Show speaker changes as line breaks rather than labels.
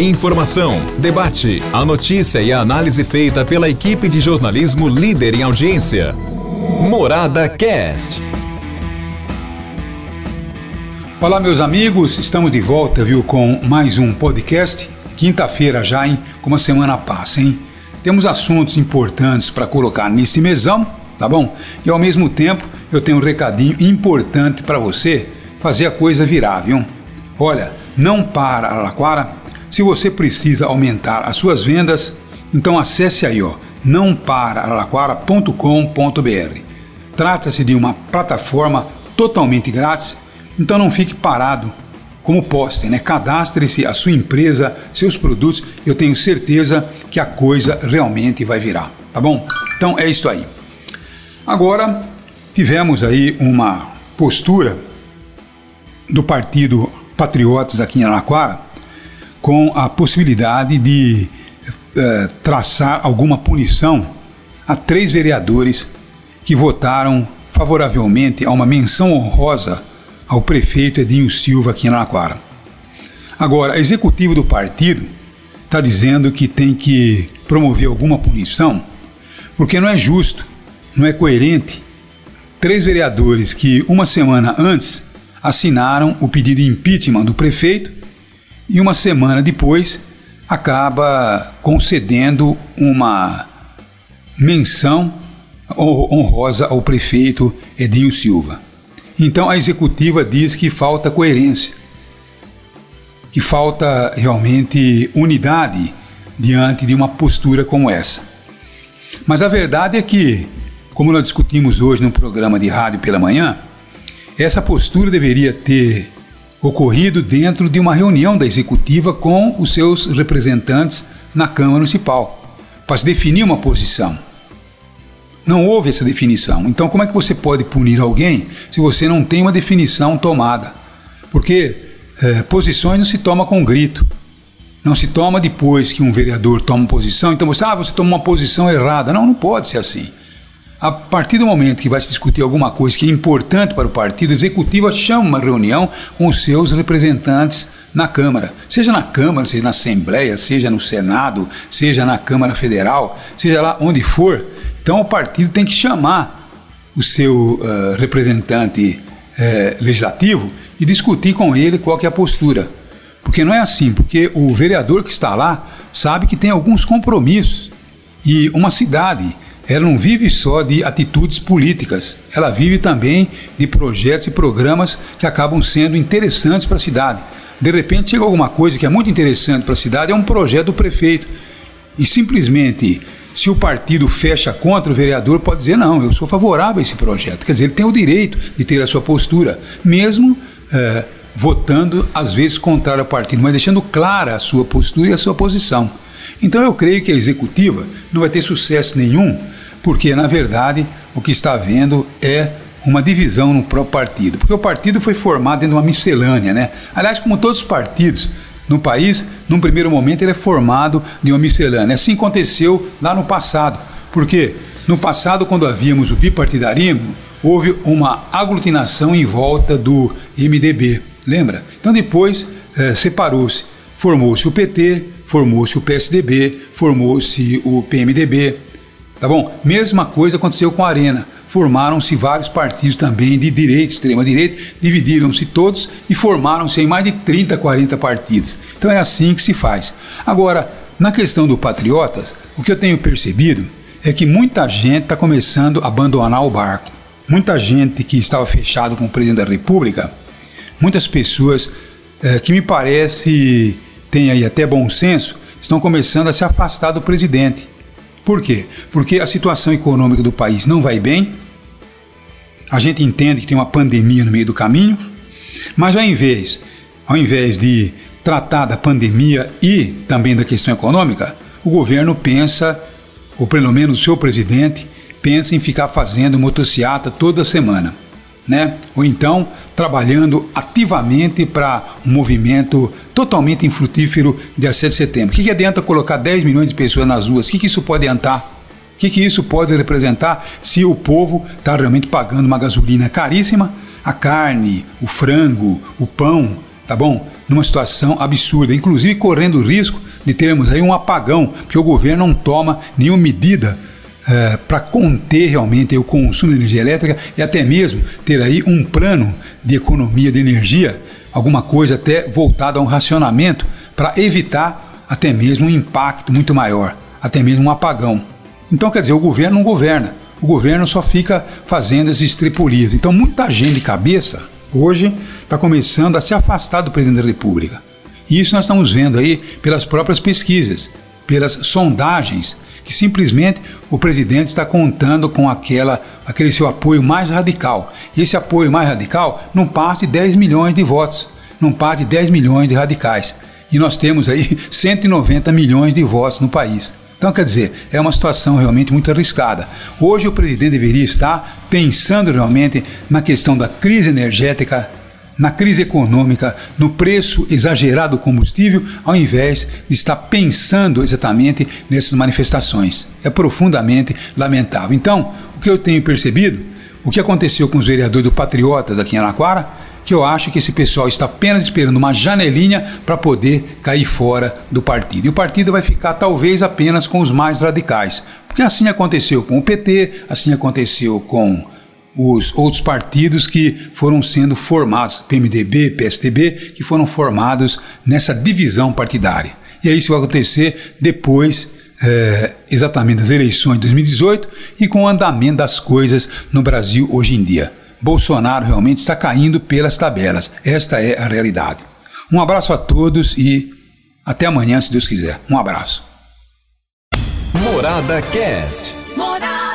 Informação, debate, a notícia e a análise feita pela equipe de jornalismo líder em audiência. Morada Cast.
Olá, meus amigos, estamos de volta, viu, com mais um podcast. Quinta-feira já, hein? Como a semana passa, hein? Temos assuntos importantes para colocar nesse mesão, tá bom? E ao mesmo tempo, eu tenho um recadinho importante para você fazer a coisa virar, viu? Olha, não para, Araraquara. Se você precisa aumentar as suas vendas, então acesse aí, ó, nãoparararaquara.com.br. Trata-se de uma plataforma totalmente grátis, então não fique parado como postem, né? Cadastre-se a sua empresa, seus produtos, eu tenho certeza que a coisa realmente vai virar, tá bom? Então é isso aí. Agora tivemos aí uma postura do Partido Patriotas aqui em Araraquara com a possibilidade de eh, traçar alguma punição a três vereadores que votaram favoravelmente a uma menção honrosa ao prefeito Edinho Silva aqui em Araraquara. Agora, a executiva do partido está dizendo que tem que promover alguma punição porque não é justo, não é coerente. Três vereadores que uma semana antes assinaram o pedido de impeachment do prefeito e uma semana depois acaba concedendo uma menção honrosa ao prefeito Edinho Silva. Então a executiva diz que falta coerência, que falta realmente unidade diante de uma postura como essa. Mas a verdade é que, como nós discutimos hoje no programa de rádio pela manhã, essa postura deveria ter ocorrido dentro de uma reunião da executiva com os seus representantes na Câmara Municipal, para se definir uma posição. Não houve essa definição. Então, como é que você pode punir alguém se você não tem uma definição tomada? Porque é, posições não se toma com grito. Não se toma depois que um vereador toma posição. Então você, ah, você tomou uma posição errada. Não, não pode ser assim. A partir do momento que vai se discutir alguma coisa que é importante para o partido, a executiva chama uma reunião com os seus representantes na Câmara, seja na Câmara, seja na Assembleia, seja no Senado, seja na Câmara Federal, seja lá onde for. Então o partido tem que chamar o seu uh, representante uh, legislativo e discutir com ele qual é a postura. Porque não é assim, porque o vereador que está lá sabe que tem alguns compromissos e uma cidade ela não vive só de atitudes políticas, ela vive também de projetos e programas que acabam sendo interessantes para a cidade. De repente chega alguma coisa que é muito interessante para a cidade, é um projeto do prefeito. E simplesmente, se o partido fecha contra o vereador, pode dizer: não, eu sou favorável a esse projeto. Quer dizer, ele tem o direito de ter a sua postura, mesmo é, votando, às vezes, contrário ao partido, mas deixando clara a sua postura e a sua posição. Então eu creio que a executiva não vai ter sucesso nenhum porque na verdade o que está havendo é uma divisão no próprio partido, porque o partido foi formado em uma miscelânea, né? Aliás, como todos os partidos no país, num primeiro momento ele é formado de uma miscelânea. Assim aconteceu lá no passado, porque no passado, quando havíamos o bipartidarismo, houve uma aglutinação em volta do MDB, lembra? Então depois eh, separou-se, formou-se o PT, formou-se o PSDB, formou-se o PMDB, Tá bom? Mesma coisa aconteceu com a Arena. Formaram-se vários partidos também de direita, extrema-direita, dividiram-se todos e formaram-se em mais de 30, 40 partidos. Então é assim que se faz. Agora, na questão do Patriotas, o que eu tenho percebido é que muita gente está começando a abandonar o barco. Muita gente que estava fechado com o presidente da República, muitas pessoas é, que me parece têm aí até bom senso, estão começando a se afastar do presidente. Por quê? Porque a situação econômica do país não vai bem, a gente entende que tem uma pandemia no meio do caminho, mas ao invés, ao invés de tratar da pandemia e também da questão econômica, o governo pensa, ou pelo menos o seu presidente, pensa em ficar fazendo motociata toda semana né? ou então trabalhando ativamente para um movimento totalmente infrutífero de 7 de setembro. O que, que adianta colocar 10 milhões de pessoas nas ruas? O que, que isso pode adiantar? O que, que isso pode representar se o povo está realmente pagando uma gasolina caríssima, a carne, o frango, o pão, tá bom? Numa situação absurda, inclusive correndo o risco de termos aí um apagão, porque o governo não toma nenhuma medida é, para conter realmente o consumo de energia elétrica e até mesmo ter aí um plano de economia de energia, alguma coisa até voltada a um racionamento para evitar até mesmo um impacto muito maior, até mesmo um apagão. Então, quer dizer, o governo não governa, o governo só fica fazendo esses tripulias. Então, muita gente de cabeça hoje está começando a se afastar do presidente da República. E isso nós estamos vendo aí pelas próprias pesquisas, pelas sondagens, que simplesmente o presidente está contando com aquela, aquele seu apoio mais radical. E esse apoio mais radical não passa de 10 milhões de votos, não passa de 10 milhões de radicais. E nós temos aí 190 milhões de votos no país. Então, quer dizer, é uma situação realmente muito arriscada. Hoje o presidente deveria estar pensando realmente na questão da crise energética, na crise econômica, no preço exagerado do combustível, ao invés de estar pensando exatamente nessas manifestações. É profundamente lamentável. Então, o que eu tenho percebido, o que aconteceu com os vereadores do Patriotas aqui em Araquara, que eu acho que esse pessoal está apenas esperando uma janelinha para poder cair fora do partido. E o partido vai ficar talvez apenas com os mais radicais. Porque assim aconteceu com o PT, assim aconteceu com os outros partidos que foram sendo formados, PMDB, PSDB, que foram formados nessa divisão partidária. E é isso que vai acontecer depois é, exatamente das eleições de 2018 e com o andamento das coisas no Brasil hoje em dia. Bolsonaro realmente está caindo pelas tabelas. Esta é a realidade. Um abraço a todos e até amanhã, se Deus quiser. Um abraço.
Morada Cast. Morada.